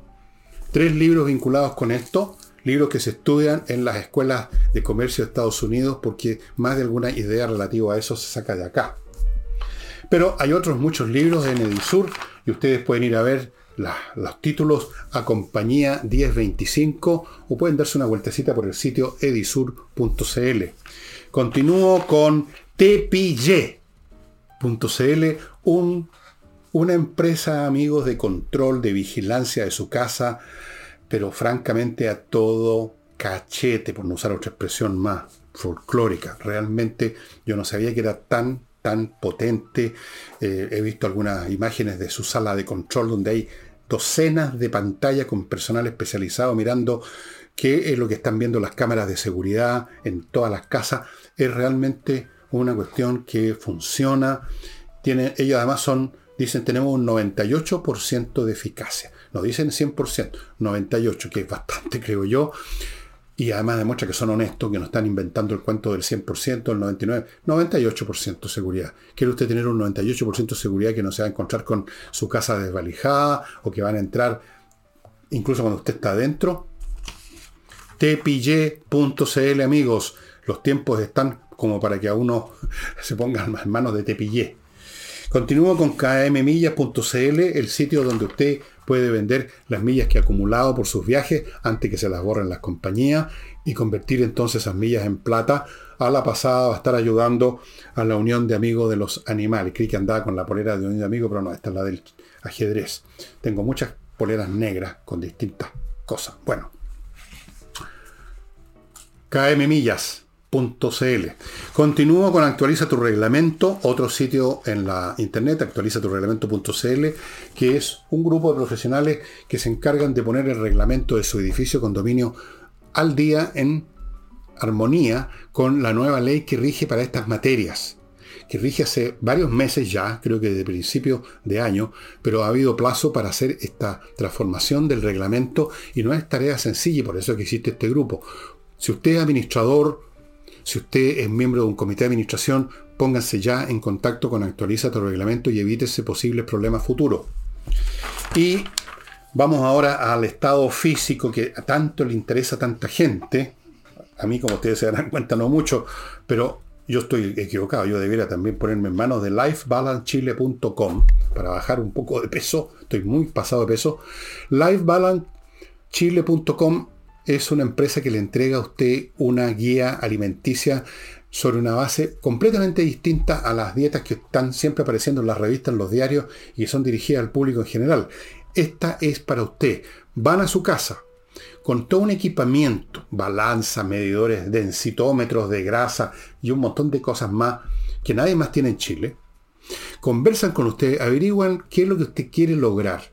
Tres libros vinculados con esto, libros que se estudian en las escuelas de comercio de Estados Unidos porque más de alguna idea relativa a eso se saca de acá. Pero hay otros muchos libros de Edisur y ustedes pueden ir a ver los títulos a compañía 1025 o pueden darse una vueltecita por el sitio edisur.cl. Continúo con tpy.cl, un, una empresa, amigos, de control, de vigilancia de su casa, pero francamente a todo cachete, por no usar otra expresión más folclórica. Realmente yo no sabía que era tan tan potente. Eh, he visto algunas imágenes de su sala de control donde hay docenas de pantallas con personal especializado mirando qué es lo que están viendo las cámaras de seguridad en todas las casas. Es realmente una cuestión que funciona. Tiene, ellos además son, dicen, tenemos un 98% de eficacia. No dicen 100%, 98%, que es bastante, (laughs) creo yo y además demuestra que son honestos, que no están inventando el cuento del 100%, el 99%, 98% de seguridad. ¿Quiere usted tener un 98% de seguridad que no se va a encontrar con su casa desvalijada o que van a entrar incluso cuando usted está adentro? tpille.cl amigos, los tiempos están como para que a uno (laughs) se ponga en manos de tepille. Continúo con kmmillas.cl, el sitio donde usted puede vender las millas que ha acumulado por sus viajes antes que se las borren las compañías y convertir entonces esas millas en plata. A la pasada va a estar ayudando a la Unión de Amigos de los Animales. Creí que andaba con la polera de Unión de Amigos, pero no, esta es la del ajedrez. Tengo muchas poleras negras con distintas cosas. Bueno. KM Millas. .cl. Continúo con Actualiza tu reglamento, otro sitio en la internet, actualiza tu reglamento.cl, que es un grupo de profesionales que se encargan de poner el reglamento de su edificio condominio al día en armonía con la nueva ley que rige para estas materias, que rige hace varios meses ya, creo que de principio de año, pero ha habido plazo para hacer esta transformación del reglamento y no es tarea sencilla, y por eso que existe este grupo. Si usted es administrador, si usted es miembro de un comité de administración, pónganse ya en contacto con Actualiza tu reglamento y evítese posibles problemas futuros. Y vamos ahora al estado físico que tanto le interesa a tanta gente. A mí, como ustedes se darán cuenta, no mucho, pero yo estoy equivocado. Yo debería también ponerme en manos de lifebalancechile.com para bajar un poco de peso. Estoy muy pasado de peso. lifebalancechile.com es una empresa que le entrega a usted una guía alimenticia sobre una base completamente distinta a las dietas que están siempre apareciendo en las revistas, en los diarios y son dirigidas al público en general. Esta es para usted. Van a su casa con todo un equipamiento, balanza, medidores, densitómetros de grasa y un montón de cosas más que nadie más tiene en Chile. Conversan con usted, averiguan qué es lo que usted quiere lograr,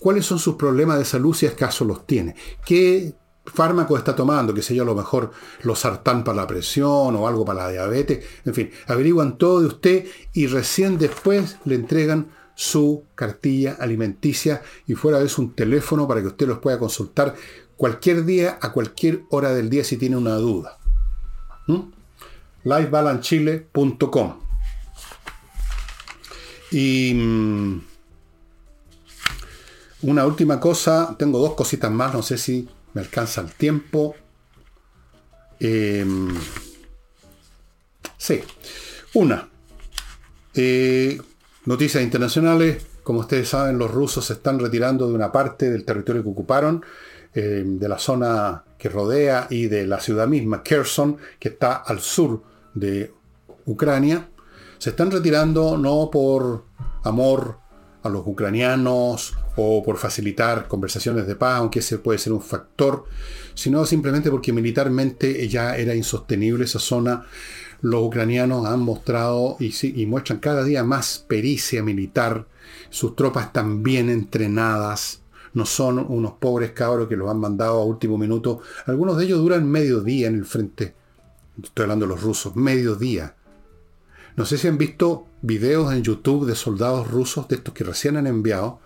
cuáles son sus problemas de salud si acaso los tiene, qué fármaco está tomando, que sé yo, a lo mejor los sartán para la presión o algo para la diabetes, en fin, averiguan todo de usted y recién después le entregan su cartilla alimenticia y fuera de eso un teléfono para que usted los pueda consultar cualquier día, a cualquier hora del día si tiene una duda. ¿Mm? livebalancechile.com Y mm, una última cosa, tengo dos cositas más, no sé si me alcanza el tiempo. Em, sí. Una. Eh, noticias internacionales. Como ustedes saben, los rusos se están retirando de una parte del territorio que ocuparon, em, de la zona que rodea y de la ciudad misma, Kherson, que está al sur de Ucrania. Se están retirando no por amor a los ucranianos o por facilitar conversaciones de paz, aunque ese puede ser un factor, sino simplemente porque militarmente ya era insostenible esa zona. Los ucranianos han mostrado y, muestran cada día más pericia militar, sus tropas están bien entrenadas, no son unos pobres cabros que los han mandado a último minuto. Algunos de ellos duran medio día en el frente. Estoy hablando de los rusos, medio día. No sé si han visto videos en YouTube de soldados rusos, de estos que recién han enviado,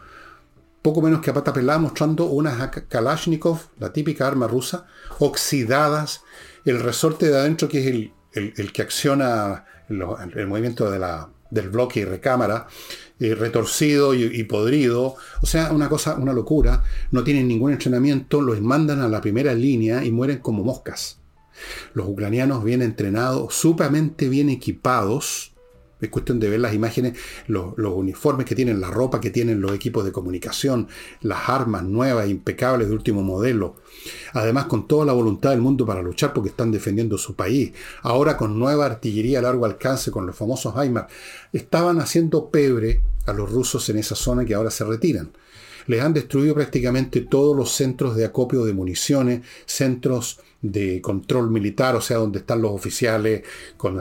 poco menos que a pata pelada, mostrando unas Kalashnikov, la típica arma rusa, oxidadas, el resorte de adentro que es el, que acciona el, movimiento de la, del bloque y recámara, eh, retorcido y, podrido. O sea, una cosa, una locura. No tienen ningún entrenamiento, los mandan a la primera línea y mueren como moscas. Los ucranianos bien entrenados, sumamente bien equipados, es cuestión de ver las imágenes, los, uniformes que tienen, la ropa que tienen los equipos de comunicación, las armas nuevas, impecables de último modelo. Además, con toda la voluntad del mundo para luchar porque están defendiendo su país. Ahora con nueva artillería a largo alcance, con los famosos HIMARS. Estaban haciendo pebre a los rusos en esa zona que ahora se retiran. Les han destruido prácticamente todos los centros de acopio de municiones, centros de control militar, o sea, donde están los oficiales con,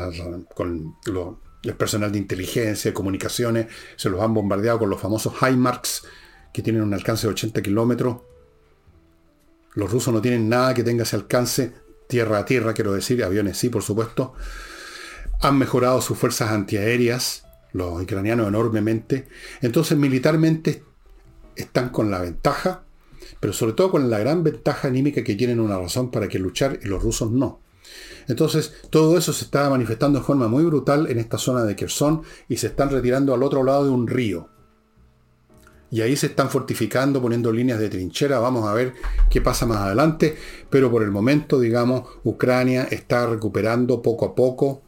con los el personal de inteligencia, de comunicaciones, se los han bombardeado con los famosos HIMARS, que tienen un alcance de 80 kilómetros. Los rusos no tienen nada que tenga ese alcance, tierra a tierra, quiero decir, aviones sí, por supuesto. Han mejorado sus fuerzas antiaéreas, los ucranianos enormemente. Entonces, militarmente están con la ventaja, pero sobre todo con la gran ventaja anímica que tienen una razón para que luchar y los rusos no. Entonces, todo eso se está manifestando de forma muy brutal en esta zona de Kherson y se están retirando al otro lado de un río. Y ahí se están fortificando, poniendo líneas de trinchera. Vamos a ver qué pasa más adelante. Pero por el momento, digamos, Ucrania está recuperando poco a poco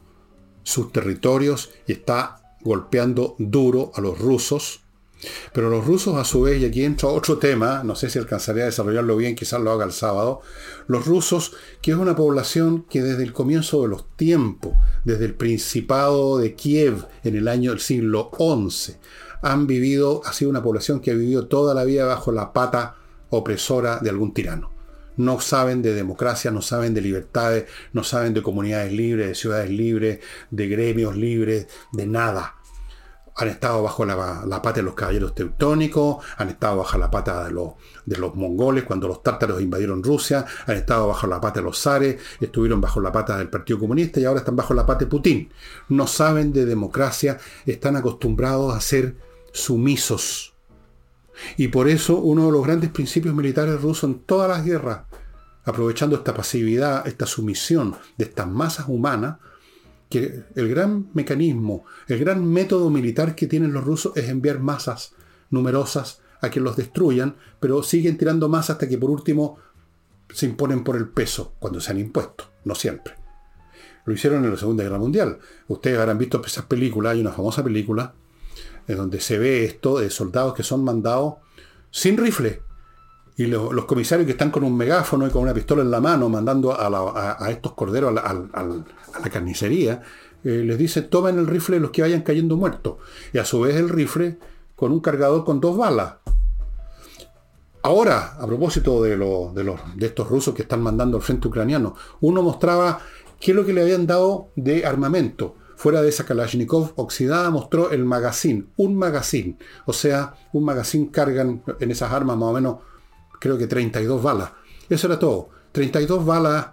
sus territorios y está golpeando duro a los rusos pero los rusos, a su vez, y aquí entra otro tema, no sé si alcanzaría a desarrollarlo bien, quizás lo haga el sábado, los rusos, que es una población que desde el comienzo de los tiempos, desde el Principado de Kiev en el año del siglo XI, han vivido, ha sido una población que ha vivido toda la vida bajo la pata opresora de algún tirano. No saben de democracia, no saben de libertades, no saben de comunidades libres, de ciudades libres, de gremios libres, de nada han estado bajo la, pata de los caballeros teutónicos, han estado bajo la pata de los, de los mongoles cuando los tártaros invadieron Rusia, han estado bajo la pata de los zares, estuvieron bajo la pata del Partido Comunista y ahora están bajo la pata de Putin. No saben de democracia, están acostumbrados a ser sumisos. Y por eso uno de los grandes principios militares rusos en todas las guerras, aprovechando esta pasividad, esta sumisión de estas masas humanas, que el gran mecanismo, el gran método militar que tienen los rusos es enviar masas numerosas a que los destruyan, pero siguen tirando masas hasta que por último se imponen por el peso, cuando se han impuesto, no siempre. Lo hicieron en la Segunda Guerra Mundial. Ustedes habrán visto esas películas, hay una famosa película en donde se ve esto de soldados que son mandados sin rifle, y los comisarios que están con un megáfono y con una pistola en la mano mandando a, estos corderos a la, carnicería, eh, les dice tomen el rifle los que vayan cayendo muertos. Y a su vez el rifle con un cargador con dos balas. Ahora, a propósito de, de, los, de estos rusos que están mandando al frente ucraniano, uno mostraba qué es lo que le habían dado de armamento. Fuera de esa Kalashnikov oxidada mostró el magazine, un magazine. O sea, un magazine cargan en esas armas más o menos creo que 32 balas. Eso era todo. 32 balas,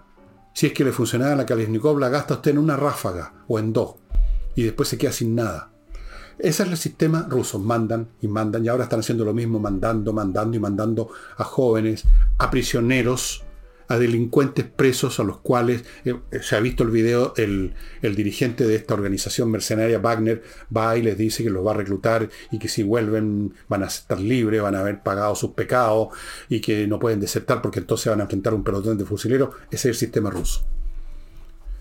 si es que le funcionaba la Kalashnikov, la gasta usted en una ráfaga o en dos. Y después se queda sin nada. Ese es el sistema ruso. Mandan y mandan. Y ahora están haciendo lo mismo, mandando, mandando y mandando a jóvenes, a prisioneros a delincuentes presos a los cuales, eh, se ha visto el video, el, dirigente de esta organización mercenaria, Wagner, va y les dice que los va a reclutar y que si vuelven van a estar libres, van a haber pagado sus pecados y que no pueden desertar porque entonces van a enfrentar un pelotón de fusileros. Ese es el sistema ruso.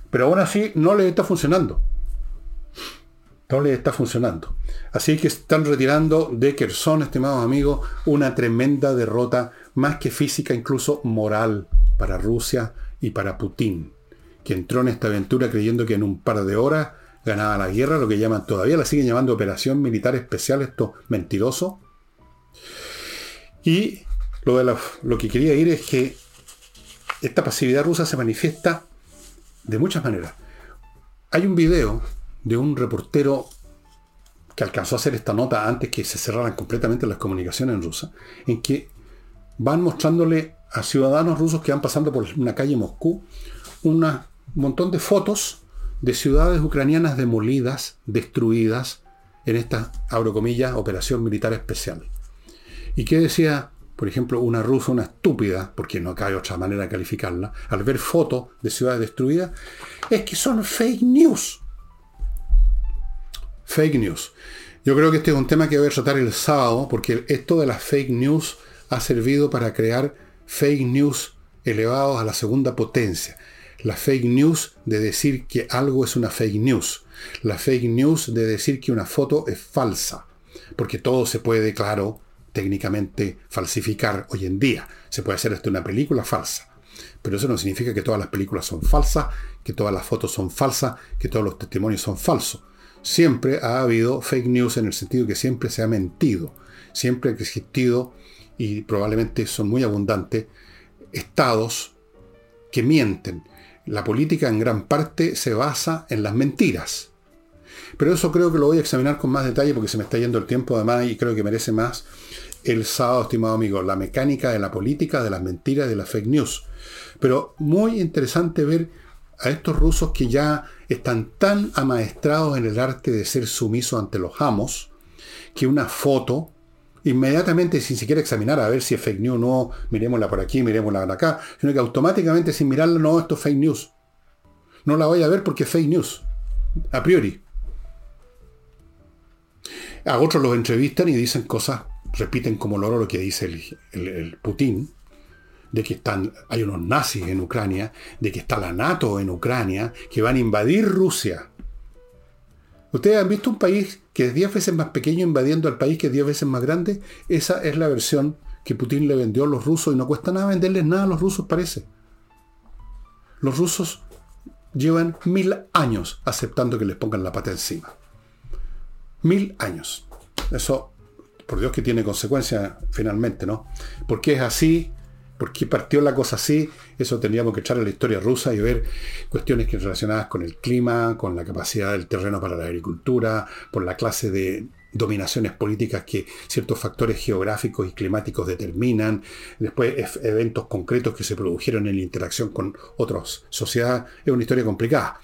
Pero aún así no les está funcionando. No les está funcionando. Así que están retirando de Kherson, estimados amigos, una tremenda derrota, más que física, incluso moral para Rusia y para Putin, que entró en esta aventura creyendo que en un par de horas ganaba la guerra, lo que llaman todavía, la siguen llamando operación militar especial, esto mentiroso. Y lo, de lo que quería ir es que esta pasividad rusa se manifiesta de muchas maneras. Hay un video de un reportero que alcanzó a hacer esta nota antes que se cerraran completamente las comunicaciones en rusa, en que van mostrándole a ciudadanos rusos que van pasando por una calle Moscú un montón de fotos de ciudades ucranianas demolidas, destruidas en esta, abro comillas, operación militar especial. ¿Y qué decía, por ejemplo, una rusa, una estúpida, porque no cabe otra manera de calificarla, al ver fotos de ciudades destruidas? Es que son fake news. Fake news. Yo creo que este es un tema que voy a tratar el sábado, porque esto de las fake news ha servido para crear fake news elevados a la segunda potencia. La fake news de decir que algo es una fake news. La fake news de decir que una foto es falsa. Porque todo se puede, claro, técnicamente falsificar hoy en día. Se puede hacer hasta una película falsa. Pero eso no significa que todas las películas son falsas, que todas las fotos son falsas, que todos los testimonios son falsos. Siempre ha habido fake news en el sentido que siempre se ha mentido. Siempre ha existido, y probablemente son muy abundantes, estados que mienten. La política en gran parte se basa en las mentiras. Pero eso creo que lo voy a examinar con más detalle porque se me está yendo el tiempo además y creo que merece más el sábado, estimado amigo, la mecánica de la política, de las mentiras, de las fake news. Pero muy interesante ver a estos rusos que ya están tan amaestrados en el arte de ser sumisos ante los amos, que una foto, inmediatamente sin siquiera examinar a ver si es fake news o no, miremosla por aquí, miremosla por acá, sino que automáticamente sin mirarla, no, esto es fake news. No la voy a ver porque es fake news, a priori. A otros los entrevistan y dicen cosas, repiten como loro lo que dice el, Putin, de que están, hay unos nazis en Ucrania, de que está la NATO en Ucrania, que van a invadir Rusia. ¿Ustedes han visto un país que es 10 veces más pequeño invadiendo al país que es 10 veces más grande? Esa es la versión que Putin le vendió a los rusos y no cuesta nada venderles nada a los rusos, parece. Los rusos llevan mil años aceptando que les pongan la pata encima. Mil años. Eso, por Dios que tiene consecuencias finalmente, ¿no? Porque es así, ¿Por qué partió la cosa así? Eso tendríamos que echar a la historia rusa y ver cuestiones que relacionadas con el clima, con la capacidad del terreno para la agricultura, por la clase de dominaciones políticas que ciertos factores geográficos y climáticos determinan, después eventos concretos que se produjeron en la interacción con otras sociedades. Es una historia complicada.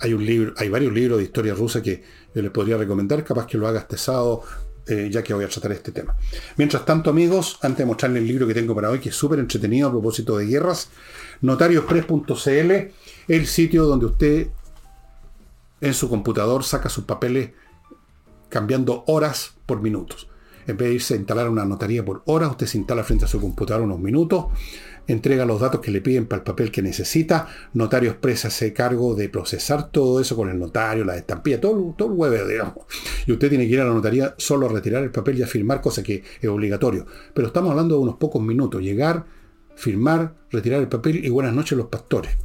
Hay, un libro, hay varios libros de historia rusa que yo les podría recomendar, capaz que lo haga este eh, ya que voy a tratar este tema. Mientras tanto, amigos, antes de mostrarles el libro que tengo para hoy, que es súper entretenido a propósito de guerras, notariospress.cl, el sitio donde usted en su computador saca sus papeles cambiando horas por minutos. En vez de irse a instalar una notaría por horas, usted se instala frente a su computador unos minutos entrega los datos que le piden para el papel que necesita, Notario Expresa se cargo de procesar todo eso con el notario, la estampilla, todo, todo el web, digamos. Y usted tiene que ir a la notaría solo a retirar el papel y a firmar, cosa que es obligatorio. Pero estamos hablando de unos pocos minutos, llegar, firmar, retirar el papel y buenas noches los pastores.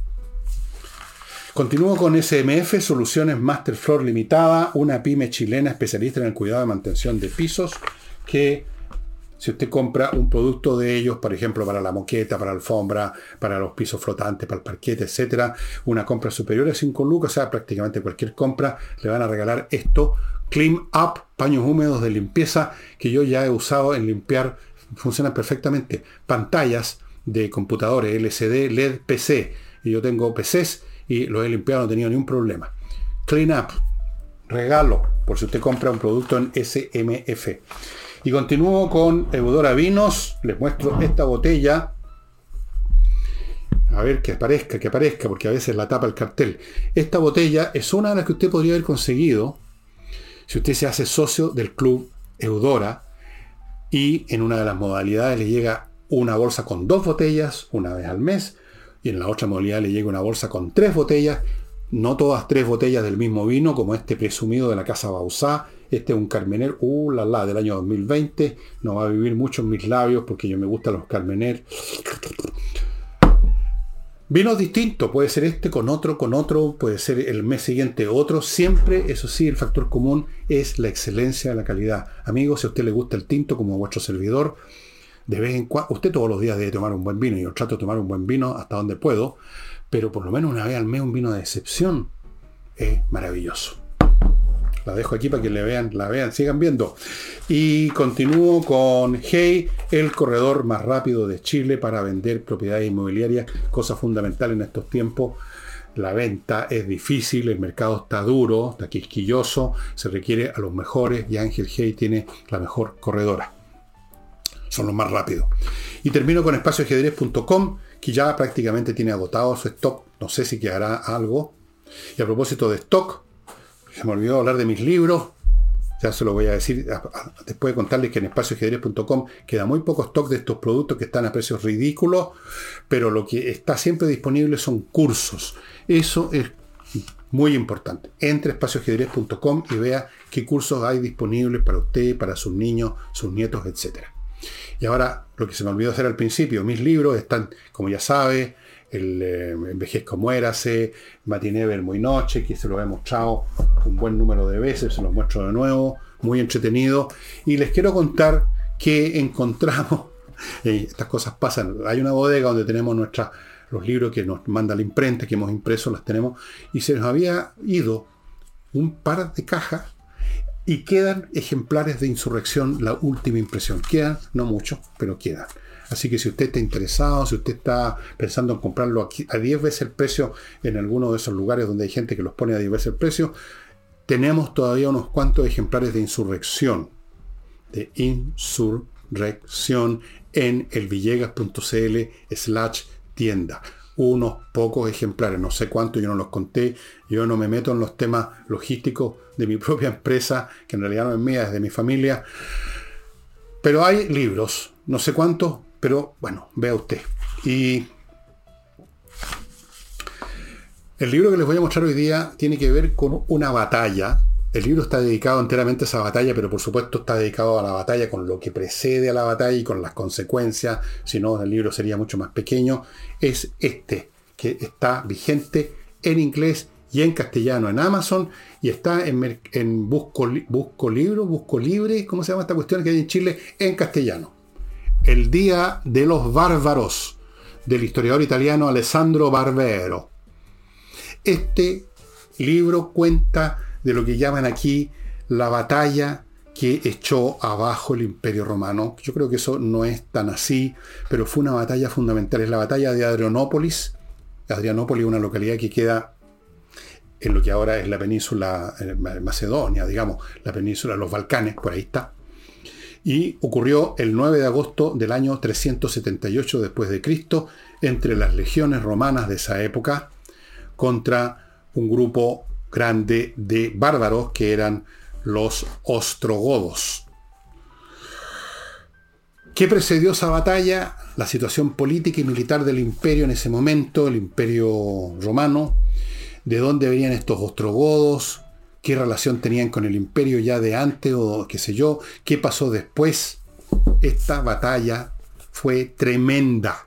Continúo con SMF, Soluciones Master Floor Limitada, una pyme chilena especialista en el cuidado y mantención de pisos que si usted compra un producto de ellos, por ejemplo, para la moqueta, para la alfombra, para los pisos flotantes, para el parquete, etcétera, una compra superior a 5 lucas, o sea, prácticamente cualquier compra, le van a regalar esto. Clean Up, paños húmedos de limpieza, que yo ya he usado en limpiar, funcionan perfectamente. Pantallas de computadores LCD, LED, PC. Y yo tengo PCs y los he limpiado, no he tenido ningún problema. Clean Up, regalo, por si usted compra un producto en SMF. Y continúo con Eudora Vinos. Les muestro esta botella. A ver que aparezca, que aparezca, porque a veces la tapa el cartel. Esta botella es una de las que usted podría haber conseguido si usted se hace socio del club Eudora y en una de las modalidades le llega una bolsa con dos botellas una vez al mes y en la otra modalidad le llega una bolsa con tres botellas, no todas tres botellas del mismo vino como este presumido de la casa Bausá este es un Carmener, uh, la, la, del año 2020. No va a vivir mucho en mis labios porque yo me gustan los Carmener. Vinos distintos, puede ser este con otro, con otro, puede ser el mes siguiente otro. Siempre, eso sí, el factor común es la excelencia, la calidad. Amigos, si a usted le gusta el tinto como vuestro servidor, de vez en cuando, usted todos los días debe tomar un buen vino. Yo trato de tomar un buen vino hasta donde puedo, pero por lo menos una vez al mes un vino de excepción es maravilloso. La dejo aquí para que le vean, la vean, sigan viendo. Y continúo con Hey, el corredor más rápido de Chile para vender propiedades inmobiliarias, cosa fundamental en estos tiempos. La venta es difícil, el mercado está duro, está quisquilloso, se requiere a los mejores y Ángel Hey tiene la mejor corredora. son los más rápidos. Y termino con espacioajedrez.com, que ya prácticamente tiene agotado su stock. No sé si quedará algo. Y a propósito de stock, se me olvidó hablar de mis libros. Ya se lo voy a decir después de contarles que en espacioajedrez.com queda muy poco stock de estos productos que están a precios ridículos, pero lo que está siempre disponible son cursos. Eso es muy importante. Entre espacioajedrez.com y vea qué cursos hay disponibles para usted, para sus niños, sus nietos, etc. Y ahora, lo que se me olvidó hacer al principio, mis libros están, como ya sabe, el eh, Envejezco Muérase, Matiné Muy Noche, que se lo he mostrado un buen número de veces, se los muestro de nuevo, muy entretenido. Y les quiero contar que encontramos, (laughs) estas cosas pasan, hay una bodega donde tenemos nuestras los libros que nos manda la imprenta, que hemos impreso, las tenemos, y se nos había ido un par de cajas y quedan ejemplares de insurrección, la última impresión. Quedan, no mucho, pero quedan. Así que si usted está interesado, si usted está pensando en comprarlo aquí a 10 veces el precio en alguno de esos lugares donde hay gente que los pone a 10 veces el precio, tenemos todavía unos cuantos ejemplares de insurrección. De insurrección en elvillegas.cl slash tienda. Unos pocos ejemplares, no sé cuántos, yo no los conté. Yo no me meto en los temas logísticos de mi (laughs) propia empresa, que en realidad no es mía, es de mi familia. Pero hay libros, no sé cuántos, pero bueno, vea usted. Y el libro que les voy a mostrar hoy día tiene que ver con una batalla. El libro está dedicado enteramente a esa batalla, pero por supuesto está dedicado a la batalla con lo que precede a la batalla y con las consecuencias. Si no, el libro sería mucho más pequeño. Es este, que está vigente en inglés y en castellano en Amazon y está en, en Busco, Busco Libro, Busco Libre, ¿cómo se llama esta cuestión que hay en Chile? En castellano. El Día de los Bárbaros, del historiador italiano Alessandro Barbero. Este libro cuenta de lo que llaman aquí la batalla que echó abajo el imperio romano. Yo creo que eso no es tan así, pero fue una batalla fundamental. Es la batalla de Adrianópolis. Adrianópolis es una localidad que queda en lo que ahora es la península eh, Macedonia, digamos, la península de los Balcanes, por ahí está. Y ocurrió el 9 de agosto del año 378 después de Cristo entre las legiones romanas de esa época contra un grupo grande de bárbaros que eran los ostrogodos. ¿Qué precedió esa batalla? La situación política y militar del imperio en ese momento, el imperio romano, de dónde venían estos ostrogodos, qué relación tenían con el imperio ya de antes o qué sé yo, qué pasó después. Esta batalla fue tremenda.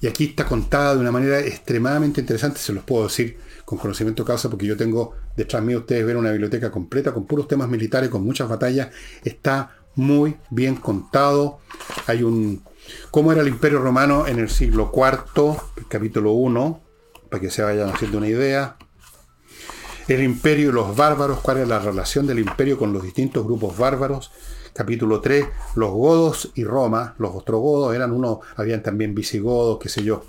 Y aquí está contada de una manera extremadamente interesante, se los puedo decir con conocimiento causa, porque yo tengo detrás mío, ustedes ven una biblioteca completa con puros temas militares, con muchas batallas. Está muy bien contado. Hay un... ¿Cómo era el imperio romano en el siglo IV? Capítulo 1 para que se vayan haciendo una idea. El imperio y los bárbaros, cuál es la relación del imperio con los distintos grupos bárbaros. Capítulo 3, los godos y Roma, los ostrogodos eran uno, habían también visigodos, qué sé yo.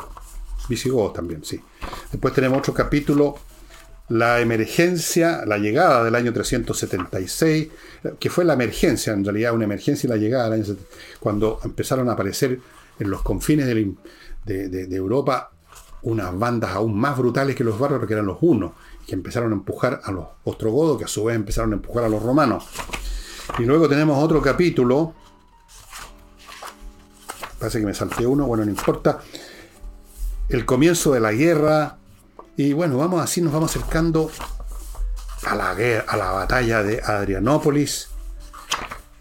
Visigodos también, sí. Después tenemos otro capítulo, la emergencia, la llegada del año 376, que fue la emergencia, en realidad una emergencia y la llegada del año cuando empezaron a aparecer en los confines de, de Europa unas bandas aún más brutales que los bárbaros, que eran los unos, que empezaron a empujar a los ostrogodos, que a su vez empezaron a empujar a los romanos. Y luego tenemos otro capítulo, parece que me salté uno, bueno, no importa, el comienzo de la guerra, y bueno, vamos así, nos vamos acercando a la, guerra, a la batalla de Adrianópolis.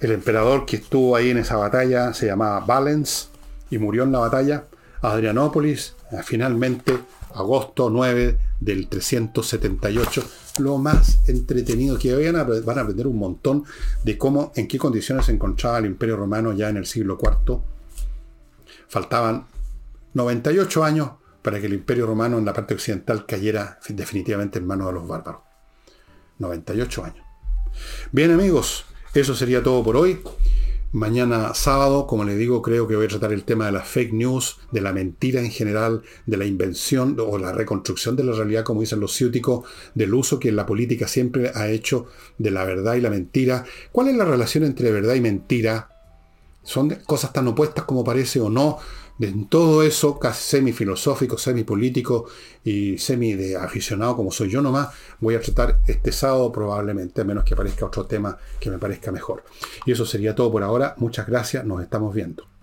El emperador que estuvo ahí en esa batalla se llamaba Valens y murió en la batalla. Adrianópolis, eh, finalmente, agosto 9 del 378, lo más entretenido que vayan a, van a aprender un montón de cómo, en qué condiciones se encontraba el Imperio Romano ya en el siglo IV. Faltaban 98 años para que el Imperio Romano en la parte occidental cayera definitivamente en manos de los bárbaros. 98 años. Bien amigos, eso sería todo por hoy. Mañana sábado, como le digo, creo que voy a tratar el tema de las fake news, de la mentira en general, de la invención o la reconstrucción de la realidad, como dicen los ciúticos, del uso que la política siempre ha hecho de la verdad y la mentira. ¿Cuál es la relación entre verdad y mentira? Son cosas tan opuestas como parece o no. En todo eso, casi semi-filosófico, semi-político y semi de aficionado como soy yo nomás, voy a tratar este sábado probablemente, a menos que aparezca otro tema que me parezca mejor. Y eso sería todo por ahora. Muchas gracias, nos estamos viendo.